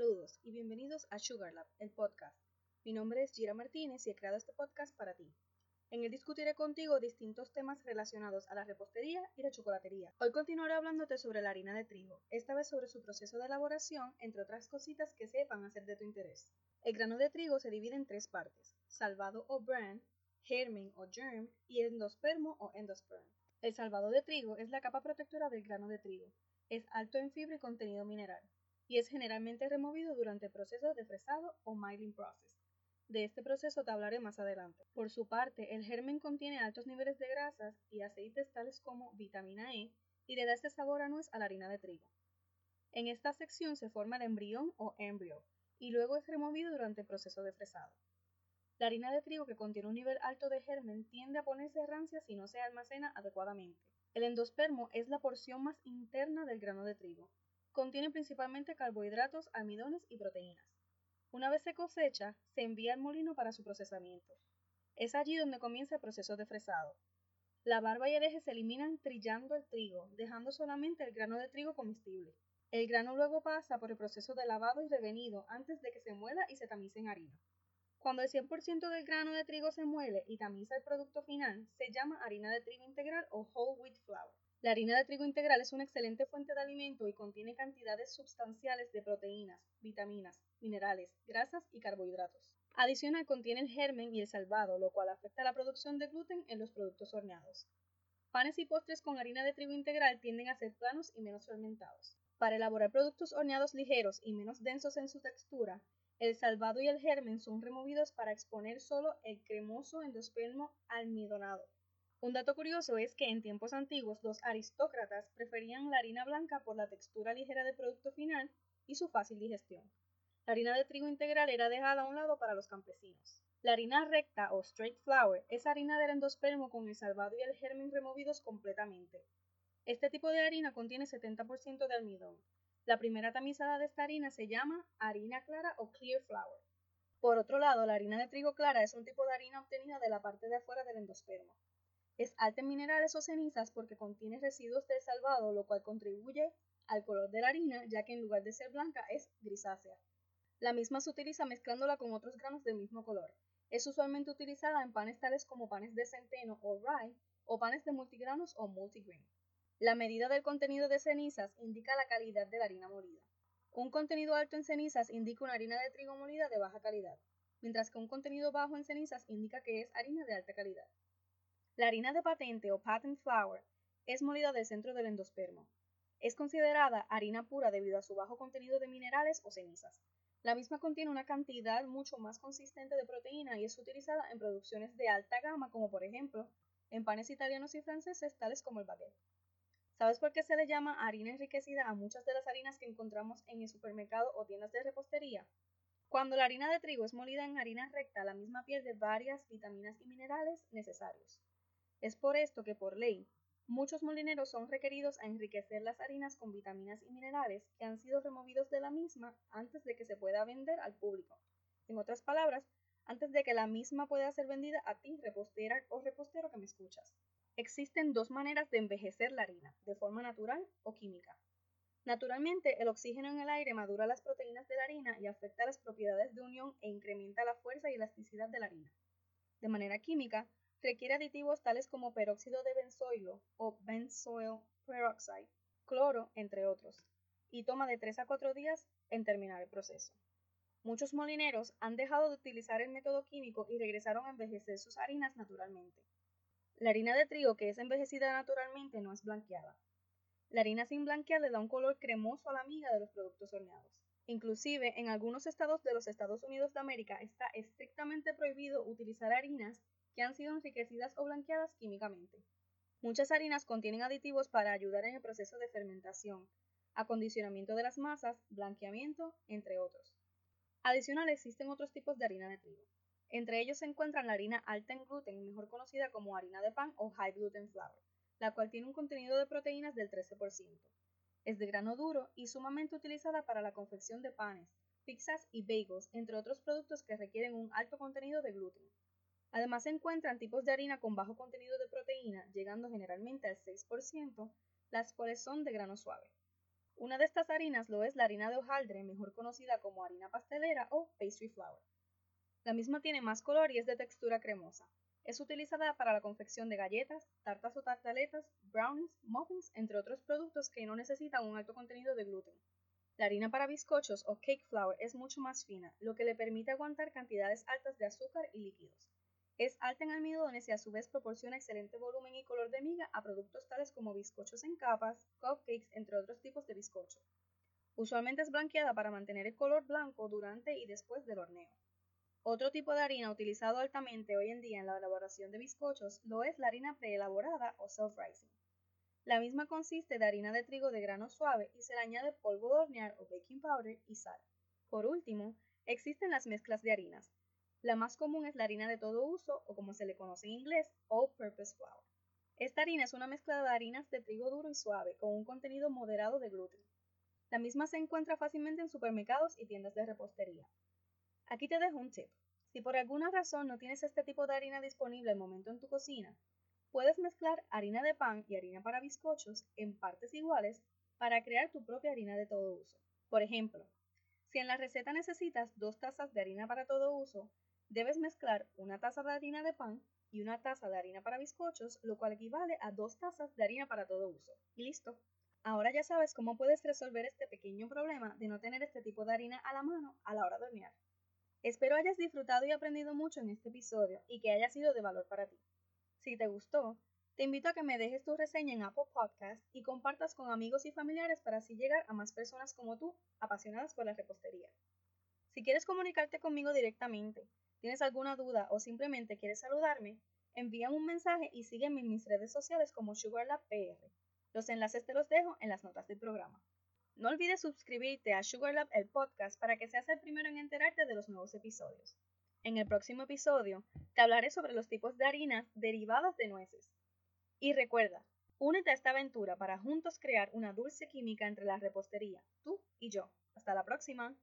todos y bienvenidos a Sugar Lab, el podcast. Mi nombre es Gira Martínez y he creado este podcast para ti. En él discutiré contigo distintos temas relacionados a la repostería y la chocolatería. Hoy continuaré hablándote sobre la harina de trigo, esta vez sobre su proceso de elaboración, entre otras cositas que sepan hacer de tu interés. El grano de trigo se divide en tres partes, salvado o bran, germen o germ y endospermo o endosperm. El salvado de trigo es la capa protectora del grano de trigo. Es alto en fibra y contenido mineral y es generalmente removido durante el proceso de fresado o milling process. De este proceso te hablaré más adelante. Por su parte, el germen contiene altos niveles de grasas y aceites tales como vitamina E y le da este sabor a nuez a la harina de trigo. En esta sección se forma el embrión o embryo y luego es removido durante el proceso de fresado. La harina de trigo que contiene un nivel alto de germen tiende a ponerse rancia si no se almacena adecuadamente. El endospermo es la porción más interna del grano de trigo Contiene principalmente carbohidratos, almidones y proteínas. Una vez se cosecha, se envía al molino para su procesamiento. Es allí donde comienza el proceso de fresado. La barba y el eje se eliminan trillando el trigo, dejando solamente el grano de trigo comestible. El grano luego pasa por el proceso de lavado y revenido antes de que se muela y se tamice en harina. Cuando el 100% del grano de trigo se muele y tamiza el producto final, se llama harina de trigo integral o whole wheat flour. La harina de trigo integral es una excelente fuente de alimento y contiene cantidades sustanciales de proteínas, vitaminas, minerales, grasas y carbohidratos. Adicional contiene el germen y el salvado, lo cual afecta la producción de gluten en los productos horneados. Panes y postres con harina de trigo integral tienden a ser planos y menos fermentados. Para elaborar productos horneados ligeros y menos densos en su textura, el salvado y el germen son removidos para exponer solo el cremoso endospermo almidonado. Un dato curioso es que en tiempos antiguos los aristócratas preferían la harina blanca por la textura ligera del producto final y su fácil digestión. La harina de trigo integral era dejada a un lado para los campesinos. La harina recta o straight flour es harina del endospermo con el salvado y el germen removidos completamente. Este tipo de harina contiene 70% de almidón. La primera tamizada de esta harina se llama harina clara o clear flour. Por otro lado, la harina de trigo clara es un tipo de harina obtenida de la parte de afuera del endospermo. Es alta en minerales o cenizas porque contiene residuos de salvado, lo cual contribuye al color de la harina, ya que en lugar de ser blanca es grisácea. La misma se utiliza mezclándola con otros granos del mismo color. Es usualmente utilizada en panes tales como panes de centeno o rye o panes de multigranos o multigrain. La medida del contenido de cenizas indica la calidad de la harina molida. Un contenido alto en cenizas indica una harina de trigo molida de baja calidad, mientras que un contenido bajo en cenizas indica que es harina de alta calidad. La harina de patente o patent flour es molida del centro del endospermo. Es considerada harina pura debido a su bajo contenido de minerales o cenizas. La misma contiene una cantidad mucho más consistente de proteína y es utilizada en producciones de alta gama como por ejemplo en panes italianos y franceses tales como el baguette. ¿Sabes por qué se le llama harina enriquecida a muchas de las harinas que encontramos en el supermercado o tiendas de repostería? Cuando la harina de trigo es molida en harina recta, la misma pierde varias vitaminas y minerales necesarios. Es por esto que por ley, muchos molineros son requeridos a enriquecer las harinas con vitaminas y minerales que han sido removidos de la misma antes de que se pueda vender al público. En otras palabras, antes de que la misma pueda ser vendida a ti, repostera o repostero que me escuchas. Existen dos maneras de envejecer la harina, de forma natural o química. Naturalmente, el oxígeno en el aire madura las proteínas de la harina y afecta las propiedades de unión e incrementa la fuerza y elasticidad de la harina. De manera química, Requiere aditivos tales como peróxido de benzoilo o benzoyl peroxide, cloro, entre otros, y toma de 3 a 4 días en terminar el proceso. Muchos molineros han dejado de utilizar el método químico y regresaron a envejecer sus harinas naturalmente. La harina de trigo que es envejecida naturalmente no es blanqueada. La harina sin blanquear le da un color cremoso a la miga de los productos horneados. Inclusive, en algunos estados de los Estados Unidos de América está estrictamente prohibido utilizar harinas que han sido enriquecidas o blanqueadas químicamente. Muchas harinas contienen aditivos para ayudar en el proceso de fermentación, acondicionamiento de las masas, blanqueamiento, entre otros. Adicional existen otros tipos de harina de trigo. Entre ellos se encuentran la harina alta en gluten, mejor conocida como harina de pan o high gluten flour, la cual tiene un contenido de proteínas del 13%. Es de grano duro y sumamente utilizada para la confección de panes, pizzas y bagels, entre otros productos que requieren un alto contenido de gluten. Además se encuentran tipos de harina con bajo contenido de proteína, llegando generalmente al 6%, las cuales son de grano suave. Una de estas harinas lo es la harina de hojaldre, mejor conocida como harina pastelera o pastry flour. La misma tiene más color y es de textura cremosa. Es utilizada para la confección de galletas, tartas o tartaletas, brownies, muffins, entre otros productos que no necesitan un alto contenido de gluten. La harina para bizcochos o cake flour es mucho más fina, lo que le permite aguantar cantidades altas de azúcar y líquidos. Es alta en almidones y a su vez proporciona excelente volumen y color de miga a productos tales como bizcochos en capas, cupcakes, entre otros tipos de bizcocho. Usualmente es blanqueada para mantener el color blanco durante y después del horneo. Otro tipo de harina utilizado altamente hoy en día en la elaboración de bizcochos lo es la harina preelaborada o self-rising. La misma consiste de harina de trigo de grano suave y se le añade polvo de hornear o baking powder y sal. Por último, existen las mezclas de harinas, la más común es la harina de todo uso o como se le conoce en inglés, all-purpose flour. Esta harina es una mezcla de harinas de trigo duro y suave con un contenido moderado de gluten. La misma se encuentra fácilmente en supermercados y tiendas de repostería. Aquí te dejo un tip. Si por alguna razón no tienes este tipo de harina disponible al momento en tu cocina, puedes mezclar harina de pan y harina para bizcochos en partes iguales para crear tu propia harina de todo uso. Por ejemplo, si en la receta necesitas dos tazas de harina para todo uso, Debes mezclar una taza de harina de pan y una taza de harina para bizcochos, lo cual equivale a dos tazas de harina para todo uso. Y listo. Ahora ya sabes cómo puedes resolver este pequeño problema de no tener este tipo de harina a la mano a la hora de hornear. Espero hayas disfrutado y aprendido mucho en este episodio y que haya sido de valor para ti. Si te gustó, te invito a que me dejes tu reseña en Apple Podcast y compartas con amigos y familiares para así llegar a más personas como tú, apasionadas por la repostería. Si quieres comunicarte conmigo directamente, tienes alguna duda o simplemente quieres saludarme, envíame un mensaje y sígueme en mis redes sociales como SugarLabPR. Los enlaces te los dejo en las notas del programa. No olvides suscribirte a SugarLab el podcast para que seas el primero en enterarte de los nuevos episodios. En el próximo episodio te hablaré sobre los tipos de harinas derivadas de nueces. Y recuerda, únete a esta aventura para juntos crear una dulce química entre la repostería, tú y yo. Hasta la próxima.